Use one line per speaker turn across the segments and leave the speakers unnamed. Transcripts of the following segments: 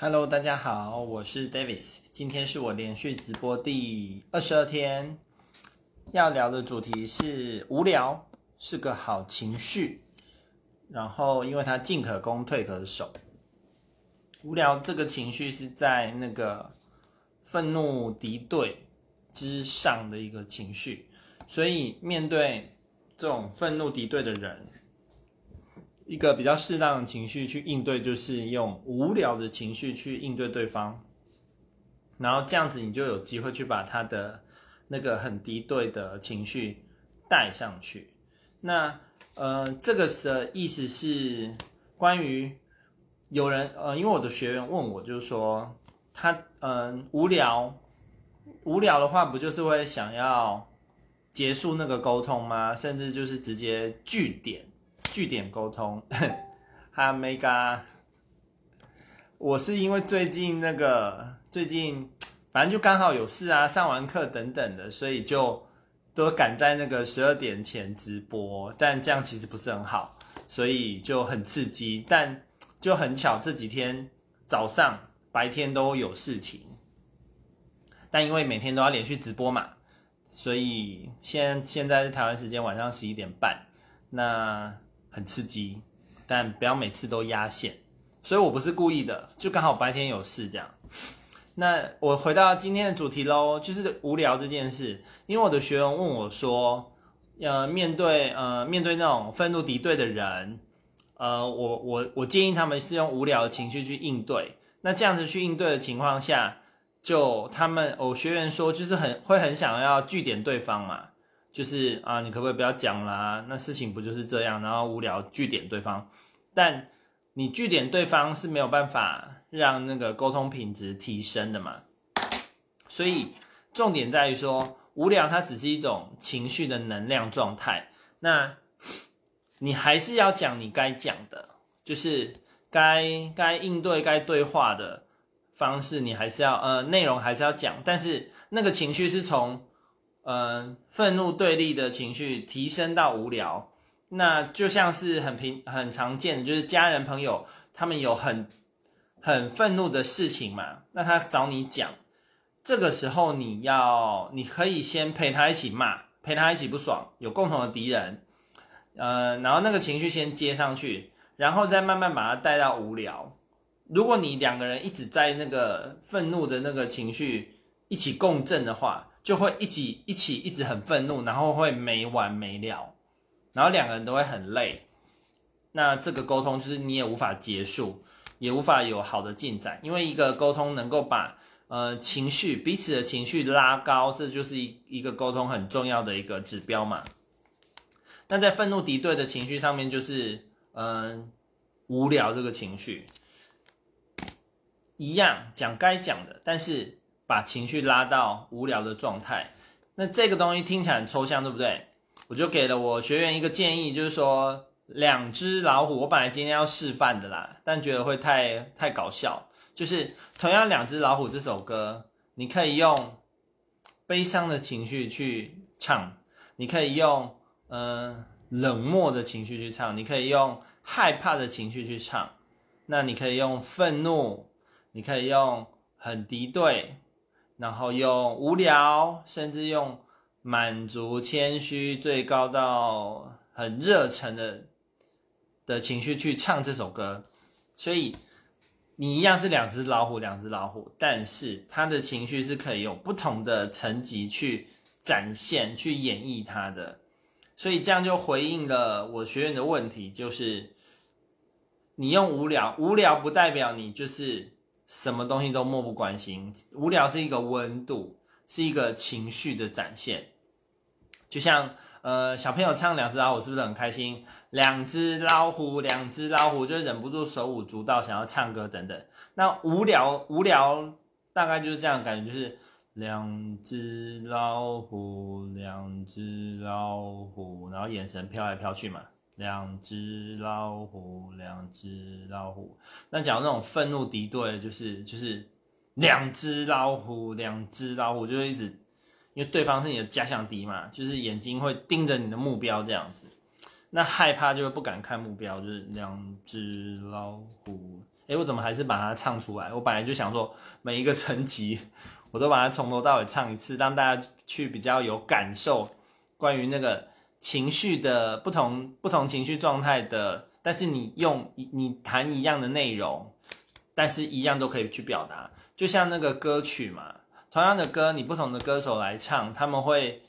Hello，大家好，我是 Davis，今天是我连续直播第二十二天，要聊的主题是无聊是个好情绪，然后因为它进可攻退可守，无聊这个情绪是在那个愤怒敌对之上的一个情绪，所以面对这种愤怒敌对的人。一个比较适当的情绪去应对，就是用无聊的情绪去应对对方，然后这样子你就有机会去把他的那个很敌对的情绪带上去。那呃，这个的意思是关于有人呃，因为我的学员问我，就是说他嗯、无聊，无聊的话不就是会想要结束那个沟通吗？甚至就是直接据点。据点沟通，哈没嘎。我是因为最近那个最近，反正就刚好有事啊，上完课等等的，所以就都赶在那个十二点前直播。但这样其实不是很好，所以就很刺激。但就很巧，这几天早上白天都有事情。但因为每天都要连续直播嘛，所以现现在是台湾时间晚上十一点半。那很刺激，但不要每次都压线，所以我不是故意的，就刚好白天有事这样。那我回到今天的主题喽，就是无聊这件事。因为我的学员问我说，呃，面对呃面对那种愤怒敌对的人，呃，我我我建议他们是用无聊的情绪去应对。那这样子去应对的情况下，就他们我学员说，就是很会很想要据点对方嘛。就是啊，你可不可以不要讲啦？那事情不就是这样？然后无聊据点对方，但你据点对方是没有办法让那个沟通品质提升的嘛。所以重点在于说，无聊它只是一种情绪的能量状态。那你还是要讲你该讲的，就是该该应对、该对话的方式，你还是要呃内容还是要讲，但是那个情绪是从。嗯，愤怒对立的情绪提升到无聊，那就像是很平很常见的，就是家人朋友他们有很很愤怒的事情嘛，那他找你讲，这个时候你要你可以先陪他一起骂，陪他一起不爽，有共同的敌人，呃，然后那个情绪先接上去，然后再慢慢把他带到无聊。如果你两个人一直在那个愤怒的那个情绪一起共振的话。就会一起一起一直很愤怒，然后会没完没了，然后两个人都会很累。那这个沟通就是你也无法结束，也无法有好的进展，因为一个沟通能够把呃情绪彼此的情绪拉高，这就是一一个沟通很重要的一个指标嘛。那在愤怒敌对的情绪上面，就是嗯、呃、无聊这个情绪，一样讲该讲的，但是。把情绪拉到无聊的状态，那这个东西听起来很抽象，对不对？我就给了我学员一个建议，就是说两只老虎，我本来今天要示范的啦，但觉得会太太搞笑。就是同样两只老虎这首歌，你可以用悲伤的情绪去唱，你可以用嗯、冷漠的情绪去唱，你可以用害怕的情绪去唱，那你可以用愤怒，你可以用很敌对。然后用无聊，甚至用满足、谦虚，最高到很热忱的的情绪去唱这首歌，所以你一样是两只老虎，两只老虎，但是他的情绪是可以用不同的层级去展现、去演绎它的，所以这样就回应了我学员的问题，就是你用无聊，无聊不代表你就是。什么东西都漠不关心，无聊是一个温度，是一个情绪的展现。就像呃小朋友唱两只老虎，是不是很开心？两只老虎，两只老虎，就忍不住手舞足蹈，想要唱歌等等。那无聊，无聊大概就是这样的感觉，就是两只老虎，两只老虎，然后眼神飘来飘去嘛。两只老虎，两只老虎。那讲那种愤怒敌对，就是就是两只老虎，两只老虎，就会一直，因为对方是你的假想敌嘛，就是眼睛会盯着你的目标这样子。那害怕就是不敢看目标，就是两只老虎。哎，我怎么还是把它唱出来？我本来就想说每一个层级我都把它从头到尾唱一次，让大家去比较有感受，关于那个情绪的不同、不同情绪状态的，但是你用你谈一样的内容，但是一样都可以去表达，就像那个歌曲嘛，同样的歌，你不同的歌手来唱，他们会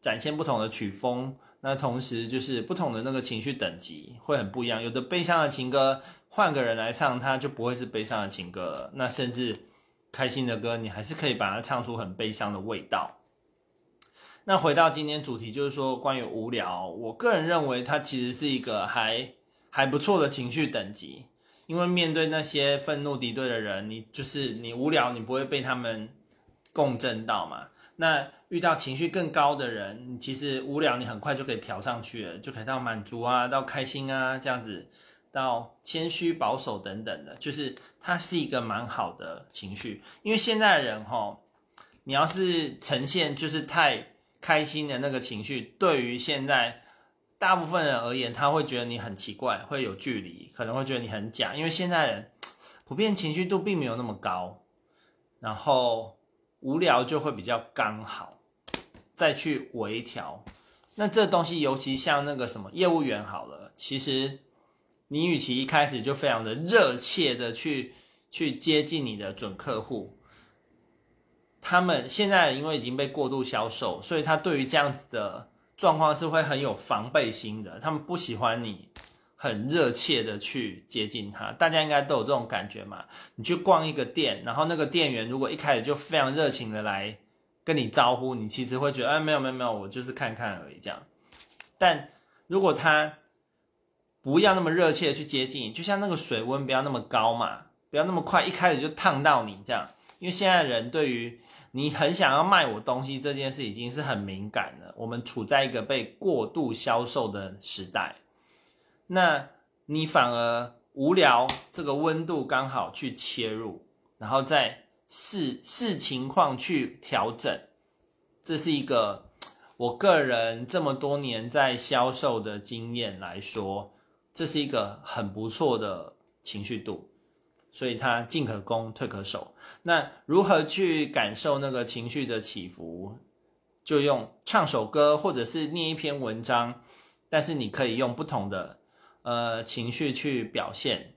展现不同的曲风。那同时就是不同的那个情绪等级会很不一样，有的悲伤的情歌换个人来唱，它就不会是悲伤的情歌了。那甚至开心的歌，你还是可以把它唱出很悲伤的味道。那回到今天主题，就是说关于无聊，我个人认为它其实是一个还还不错的情绪等级，因为面对那些愤怒敌对的人，你就是你无聊，你不会被他们共振到嘛。那遇到情绪更高的人，你其实无聊，你很快就可以调上去了，就可以到满足啊，到开心啊，这样子，到谦虚、保守等等的，就是它是一个蛮好的情绪。因为现在的人齁，你要是呈现就是太开心的那个情绪，对于现在大部分人而言，他会觉得你很奇怪，会有距离，可能会觉得你很假。因为现在人普遍情绪度并没有那么高，然后。无聊就会比较刚好，再去微调。那这东西，尤其像那个什么业务员好了，其实你与其一开始就非常的热切的去去接近你的准客户，他们现在因为已经被过度销售，所以他对于这样子的状况是会很有防备心的。他们不喜欢你。很热切的去接近他，大家应该都有这种感觉嘛？你去逛一个店，然后那个店员如果一开始就非常热情的来跟你招呼，你其实会觉得，哎，没有没有没有，我就是看看而已这样。但如果他不要那么热切的去接近你，就像那个水温不要那么高嘛，不要那么快，一开始就烫到你这样。因为现在人对于你很想要卖我东西这件事已经是很敏感了，我们处在一个被过度销售的时代。那你反而无聊，这个温度刚好去切入，然后再视视情况去调整，这是一个我个人这么多年在销售的经验来说，这是一个很不错的情绪度，所以它进可攻，退可守。那如何去感受那个情绪的起伏？就用唱首歌，或者是念一篇文章，但是你可以用不同的。呃，情绪去表现，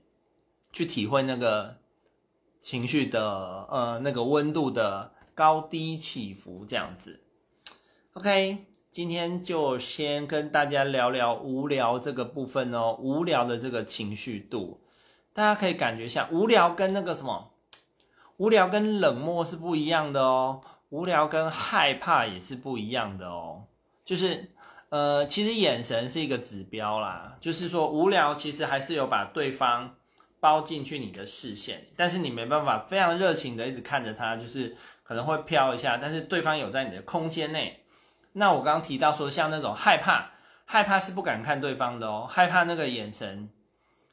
去体会那个情绪的呃那个温度的高低起伏，这样子。OK，今天就先跟大家聊聊无聊这个部分哦，无聊的这个情绪度，大家可以感觉一下，无聊跟那个什么，无聊跟冷漠是不一样的哦，无聊跟害怕也是不一样的哦，就是。呃，其实眼神是一个指标啦，就是说无聊其实还是有把对方包进去你的视线，但是你没办法非常热情的一直看着他，就是可能会飘一下，但是对方有在你的空间内。那我刚刚提到说，像那种害怕，害怕是不敢看对方的哦，害怕那个眼神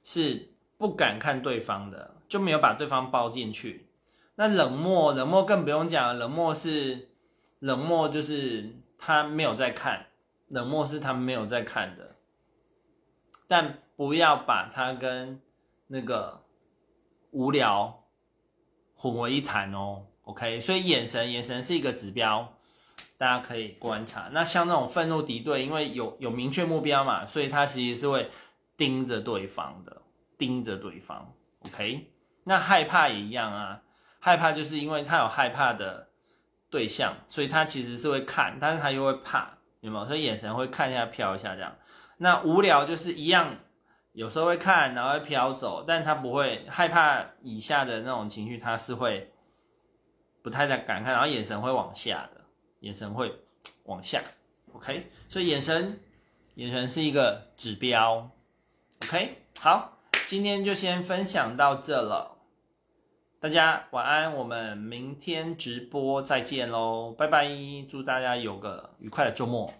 是不敢看对方的，就没有把对方包进去。那冷漠，冷漠更不用讲，冷漠是冷漠，就是他没有在看。冷漠是他们没有在看的，但不要把他跟那个无聊混为一谈哦。OK，所以眼神，眼神是一个指标，大家可以观察。那像那种愤怒敌对，因为有有明确目标嘛，所以他其实是会盯着对方的，盯着对方。OK，那害怕也一样啊，害怕就是因为他有害怕的对象，所以他其实是会看，但是他又会怕。有没有？所以眼神会看一下、飘一下这样。那无聊就是一样，有时候会看，然后会飘走，但他不会害怕以下的那种情绪，他是会不太敢看，然后眼神会往下的，眼神会往下。OK，所以眼神，眼神是一个指标。OK，好，今天就先分享到这了。大家晚安，我们明天直播再见喽，拜拜！祝大家有个愉快的周末。